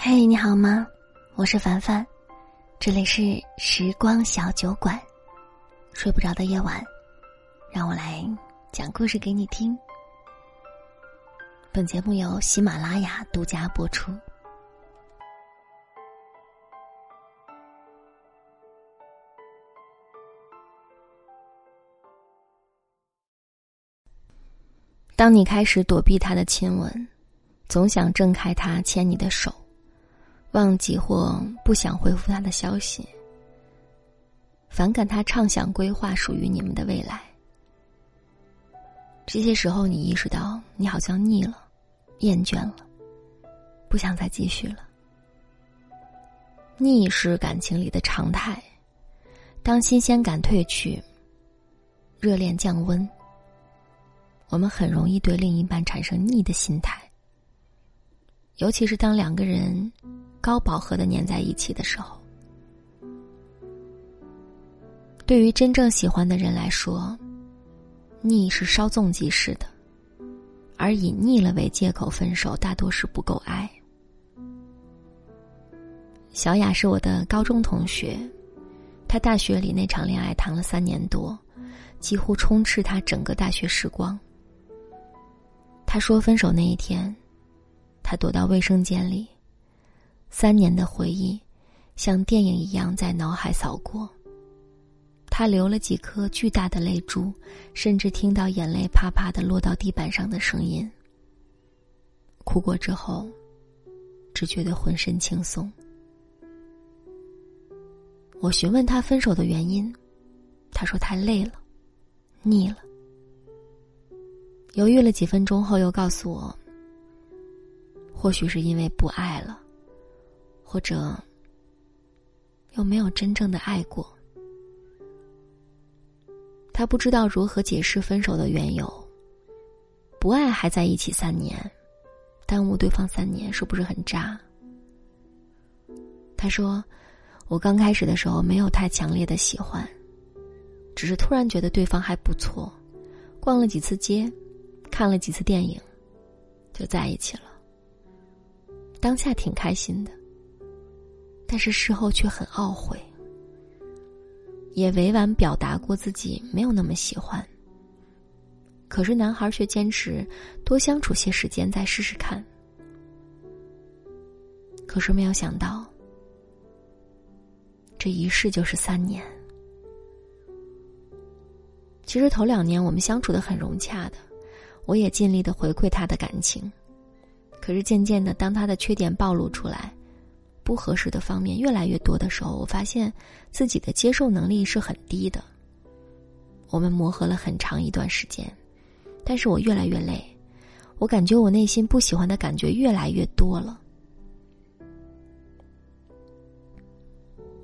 嘿，你好吗？我是凡凡，这里是时光小酒馆。睡不着的夜晚，让我来讲故事给你听。本节目由喜马拉雅独家播出。当你开始躲避他的亲吻，总想挣开他牵你的手。忘记或不想回复他的消息，反感他畅想规划属于你们的未来。这些时候，你意识到你好像腻了、厌倦了，不想再继续了。腻是感情里的常态，当新鲜感褪去，热恋降温，我们很容易对另一半产生腻的心态，尤其是当两个人。高饱和的粘在一起的时候，对于真正喜欢的人来说，腻是稍纵即逝的，而以腻了为借口分手，大多是不够爱。小雅是我的高中同学，她大学里那场恋爱谈了三年多，几乎充斥她整个大学时光。她说分手那一天，他躲到卫生间里。三年的回忆，像电影一样在脑海扫过。他流了几颗巨大的泪珠，甚至听到眼泪啪啪的落到地板上的声音。哭过之后，只觉得浑身轻松。我询问他分手的原因，他说太累了，腻了。犹豫了几分钟后，又告诉我，或许是因为不爱了。或者，又没有真正的爱过。他不知道如何解释分手的缘由。不爱还在一起三年，耽误对方三年，是不是很渣？他说：“我刚开始的时候没有太强烈的喜欢，只是突然觉得对方还不错，逛了几次街，看了几次电影，就在一起了。当下挺开心的。”但是事后却很懊悔，也委婉表达过自己没有那么喜欢。可是男孩却坚持多相处些时间再试试看。可是没有想到，这一试就是三年。其实头两年我们相处的很融洽的，我也尽力的回馈他的感情。可是渐渐的，当他的缺点暴露出来。不合适的方面越来越多的时候，我发现自己的接受能力是很低的。我们磨合了很长一段时间，但是我越来越累，我感觉我内心不喜欢的感觉越来越多了。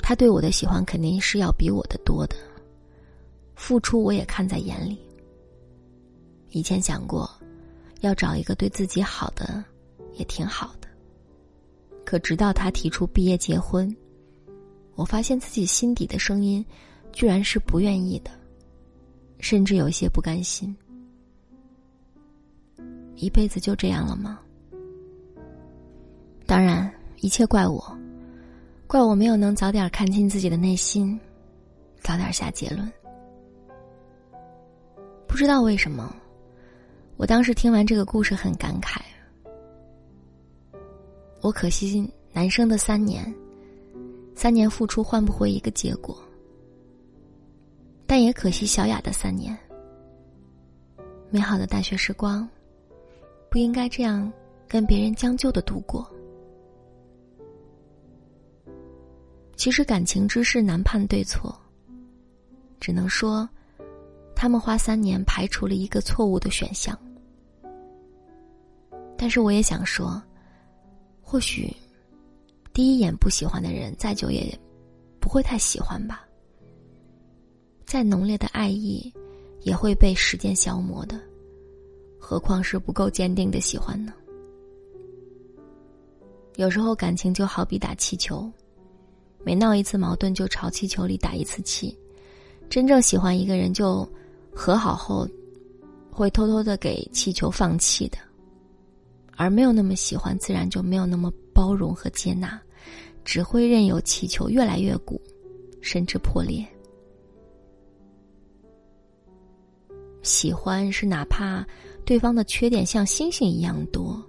他对我的喜欢肯定是要比我的多的，付出我也看在眼里。以前想过，要找一个对自己好的，也挺好的。可直到他提出毕业结婚，我发现自己心底的声音，居然是不愿意的，甚至有些不甘心。一辈子就这样了吗？当然，一切怪我，怪我没有能早点看清自己的内心，早点下结论。不知道为什么，我当时听完这个故事很感慨。我可惜男生的三年，三年付出换不回一个结果，但也可惜小雅的三年。美好的大学时光，不应该这样跟别人将就的度过。其实感情之事难判对错，只能说，他们花三年排除了一个错误的选项。但是我也想说。或许，第一眼不喜欢的人，再久也不会太喜欢吧。再浓烈的爱意，也会被时间消磨的，何况是不够坚定的喜欢呢？有时候感情就好比打气球，每闹一次矛盾就朝气球里打一次气。真正喜欢一个人，就和好后会偷偷的给气球放气的。而没有那么喜欢，自然就没有那么包容和接纳，只会任由气球越来越鼓，甚至破裂。喜欢是哪怕对方的缺点像星星一样多，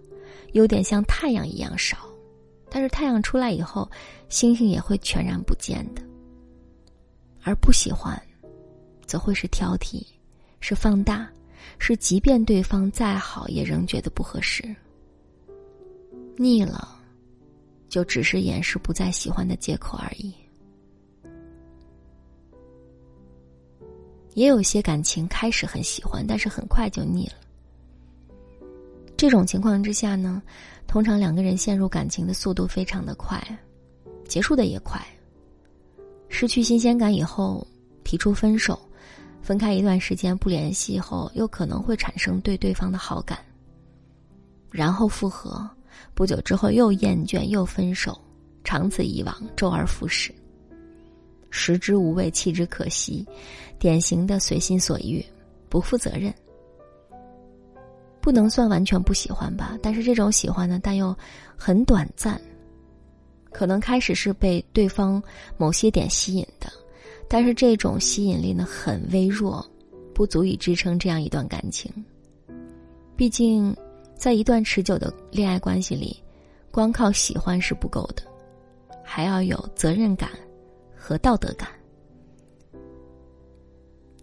优点像太阳一样少，但是太阳出来以后，星星也会全然不见的。而不喜欢，则会是挑剔，是放大，是即便对方再好，也仍觉得不合适。腻了，就只是掩饰不再喜欢的借口而已。也有些感情开始很喜欢，但是很快就腻了。这种情况之下呢，通常两个人陷入感情的速度非常的快，结束的也快。失去新鲜感以后提出分手，分开一段时间不联系后，又可能会产生对对方的好感，然后复合，不久之后又厌倦又分手，长此以往，周而复始。食之无味，弃之可惜，典型的随心所欲，不负责任。不能算完全不喜欢吧，但是这种喜欢呢，但又很短暂。可能开始是被对方某些点吸引的，但是这种吸引力呢很微弱，不足以支撑这样一段感情。毕竟，在一段持久的恋爱关系里，光靠喜欢是不够的，还要有责任感。和道德感。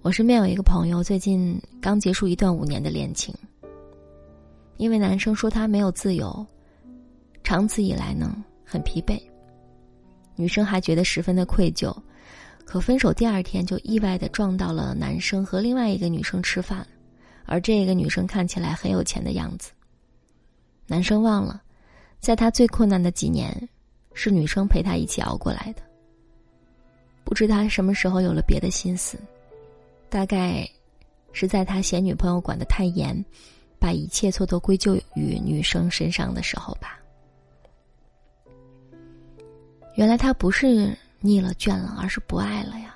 我身边有一个朋友，最近刚结束一段五年的恋情。因为男生说他没有自由，长此以来呢很疲惫，女生还觉得十分的愧疚。可分手第二天就意外的撞到了男生和另外一个女生吃饭，而这个女生看起来很有钱的样子。男生忘了，在他最困难的几年，是女生陪他一起熬过来的。不知他什么时候有了别的心思，大概是在他嫌女朋友管得太严，把一切错都归咎于女生身上的时候吧。原来他不是腻了倦了，而是不爱了呀。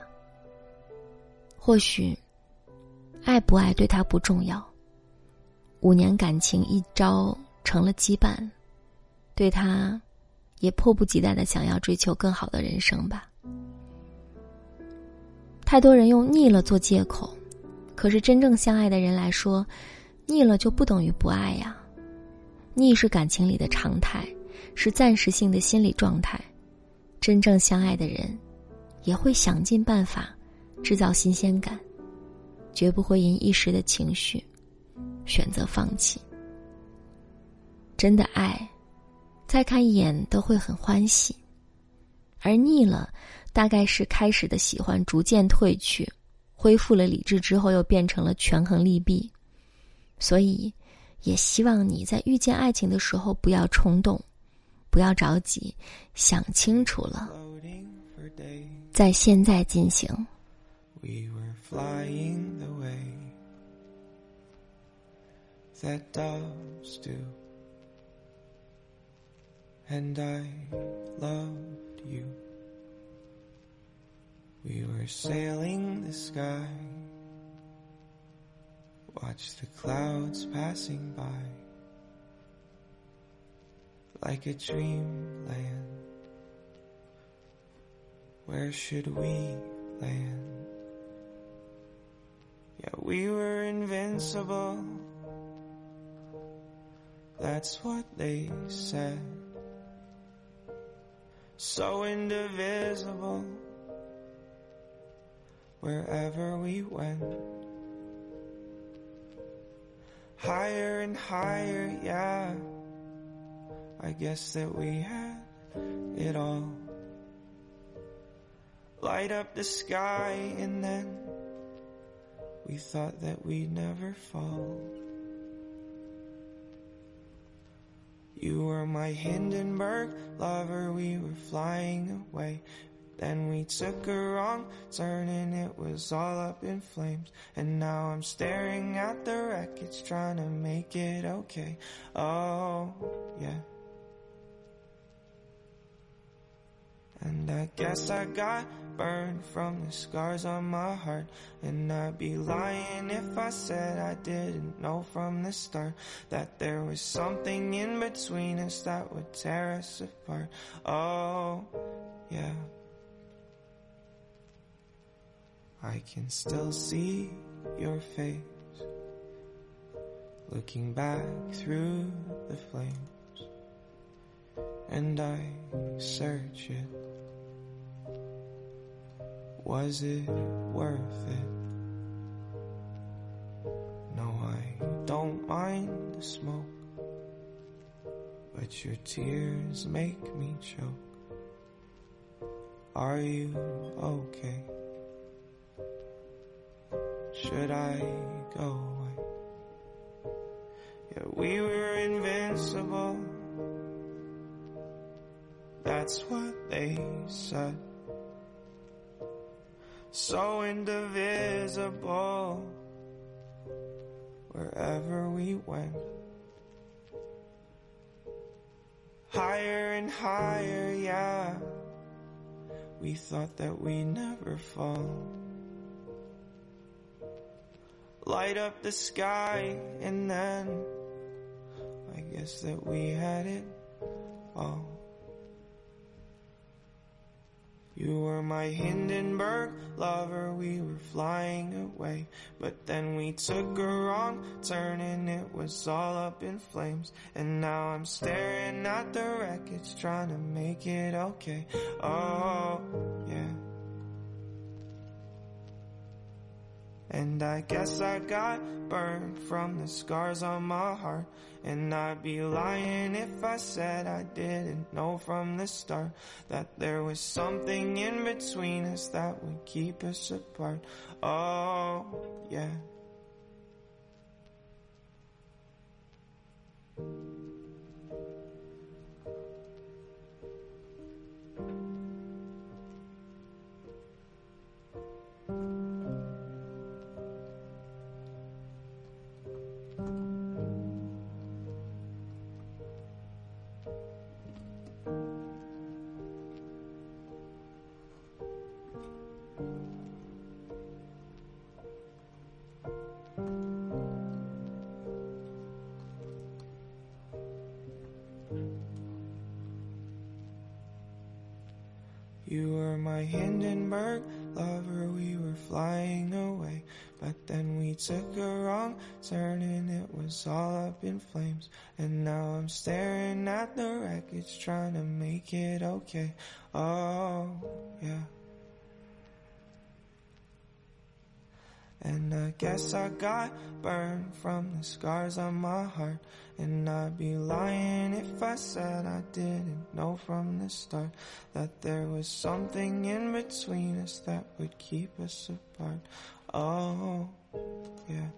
或许，爱不爱对他不重要，五年感情一朝成了羁绊，对他，也迫不及待的想要追求更好的人生吧。太多人用腻了做借口，可是真正相爱的人来说，腻了就不等于不爱呀。腻是感情里的常态，是暂时性的心理状态。真正相爱的人，也会想尽办法制造新鲜感，绝不会因一时的情绪选择放弃。真的爱，再看一眼都会很欢喜，而腻了。大概是开始的喜欢逐渐褪去，恢复了理智之后，又变成了权衡利弊。所以，也希望你在遇见爱情的时候不要冲动，不要着急，想清楚了，在现在进行。We were sailing the sky. Watch the clouds passing by. Like a dreamland. Where should we land? Yeah, we were invincible. That's what they said. So indivisible wherever we went. Higher and higher, yeah. I guess that we had it all. Light up the sky and then we thought that we'd never fall. You were my Hindenburg lover, flying away. Then we took a wrong turn and it was all up in flames. And now I'm staring at the wreckage trying to make it okay. Oh, yeah. And I guess I got burned from the scars on my heart. And I'd be lying if I said I didn't know from the start that there was something in between us that would tear us apart. Oh, yeah. I can still see your face looking back through the flames and I search it. Was it worth it? No, I don't mind the smoke, but your tears make me choke. Are you okay? Should I go away? Yeah, we were invincible. That's what they said. So indivisible wherever we went. Higher and higher, yeah. We thought that we never fall. Light up the sky and then I guess that we had it all. You were my Hindenburg lover, we were flying away. But then we took a wrong turn and it was all up in flames. And now I'm staring at the wreckage, trying to make it okay. Oh, yeah. And I guess I got burned from the scars on my heart. And I'd be lying if I said I didn't know from the start that there was something in between us that would keep us apart. Oh, yeah. My Hindenburg lover, we were flying away. But then we took a wrong turn and it was all up in flames. And now I'm staring at the wreckage trying to make it okay. Oh, yeah. And I guess I got burned from the scars on my heart. And I'd be lying if I said I didn't know from the start that there was something in between us that would keep us apart. Oh, yeah.